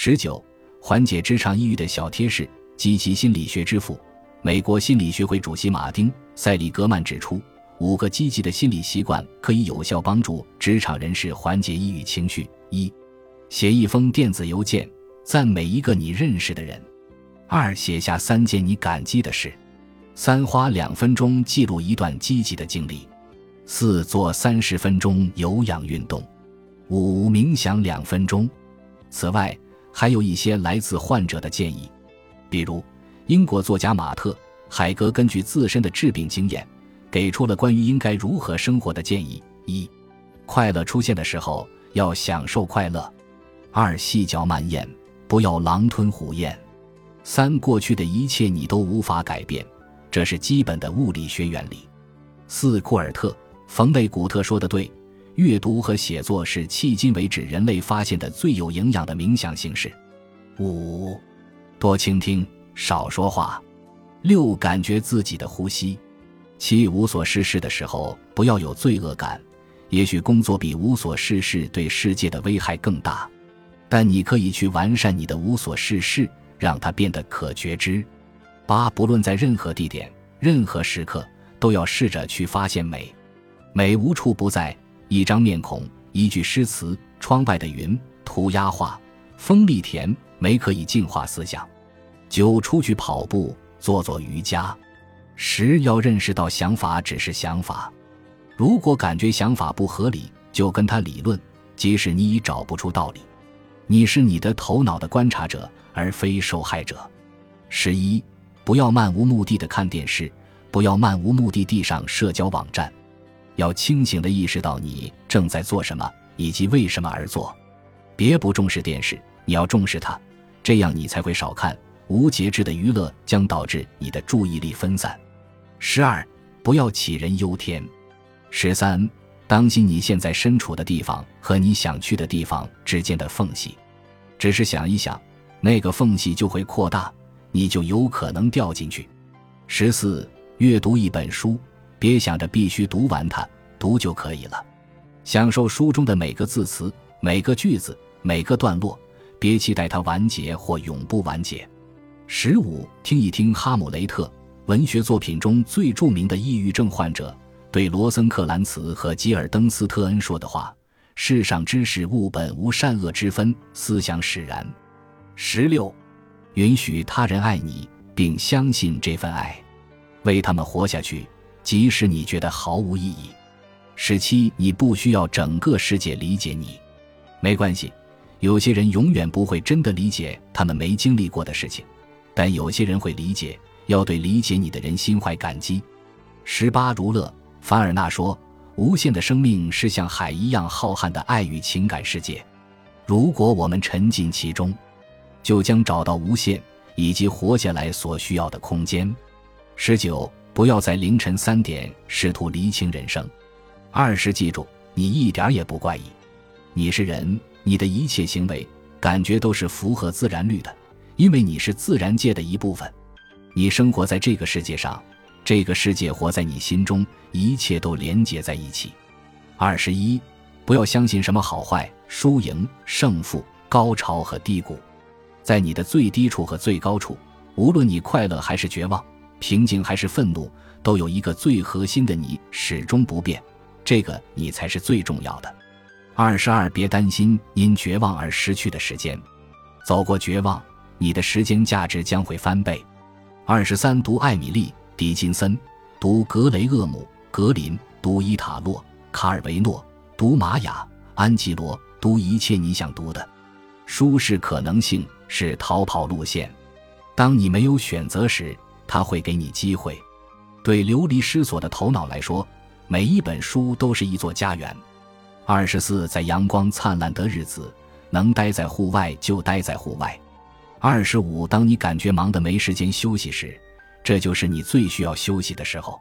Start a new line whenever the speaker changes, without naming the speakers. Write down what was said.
十九，缓解职场抑郁的小贴士：积极心理学之父、美国心理学会主席马丁·塞里格曼指出，五个积极的心理习惯可以有效帮助职场人士缓解抑郁情绪。一，写一封电子邮件，赞美一个你认识的人；二，写下三件你感激的事；三，花两分钟记录一段积极的经历；四，做三十分钟有氧运动；五，冥想两分钟。此外，还有一些来自患者的建议，比如英国作家马特·海格根据自身的治病经验，给出了关于应该如何生活的建议：一、快乐出现的时候要享受快乐；二、细嚼慢咽，不要狼吞虎咽；三、过去的一切你都无法改变，这是基本的物理学原理；四、库尔特·冯内古特说的对。阅读和写作是迄今为止人类发现的最有营养的冥想形式。五，多倾听，少说话。六，感觉自己的呼吸。七，无所事事的时候不要有罪恶感，也许工作比无所事事对世界的危害更大，但你可以去完善你的无所事事，让它变得可觉知。八，不论在任何地点、任何时刻，都要试着去发现美，美无处不在。一张面孔，一句诗词，窗外的云，涂鸦画，风力甜，美可以净化思想。九，出去跑步，做做瑜伽。十，要认识到想法只是想法，如果感觉想法不合理，就跟他理论，即使你已找不出道理。你是你的头脑的观察者，而非受害者。十一，不要漫无目的的看电视，不要漫无目的地上社交网站。要清醒地意识到你正在做什么以及为什么而做，别不重视电视，你要重视它，这样你才会少看。无节制的娱乐将导致你的注意力分散。十二，不要杞人忧天。十三，当心你现在身处的地方和你想去的地方之间的缝隙，只是想一想，那个缝隙就会扩大，你就有可能掉进去。十四，阅读一本书。别想着必须读完它，读就可以了。享受书中的每个字词、每个句子、每个段落，别期待它完结或永不完结。十五，听一听哈姆雷特文学作品中最著名的抑郁症患者对罗森克兰茨和吉尔登斯特恩说的话：“世上之事物本无善恶之分，思想使然。”十六，允许他人爱你，并相信这份爱，为他们活下去。即使你觉得毫无意义，十七，你不需要整个世界理解你，没关系。有些人永远不会真的理解他们没经历过的事情，但有些人会理解。要对理解你的人心怀感激。十八，如乐凡尔纳说：“无限的生命是像海一样浩瀚的爱与情感世界，如果我们沉浸其中，就将找到无限以及活下来所需要的空间。”十九。不要在凌晨三点试图厘清人生。二是记住，你一点也不怪异，你是人，你的一切行为、感觉都是符合自然律的，因为你是自然界的一部分。你生活在这个世界上，这个世界活在你心中，一切都连结在一起。二十一，不要相信什么好坏、输赢、胜负、高潮和低谷，在你的最低处和最高处，无论你快乐还是绝望。平静还是愤怒，都有一个最核心的你始终不变，这个你才是最重要的。二十二，别担心因绝望而失去的时间，走过绝望，你的时间价值将会翻倍。二十三，读艾米丽·狄金森，读格雷厄姆·格林，读伊塔洛·卡尔维诺，读玛雅·安吉罗，读一切你想读的。舒适可能性，是逃跑路线。当你没有选择时。他会给你机会。对流离失所的头脑来说，每一本书都是一座家园。二十四，在阳光灿烂的日子，能待在户外就待在户外。二十五，当你感觉忙得没时间休息时，这就是你最需要休息的时候。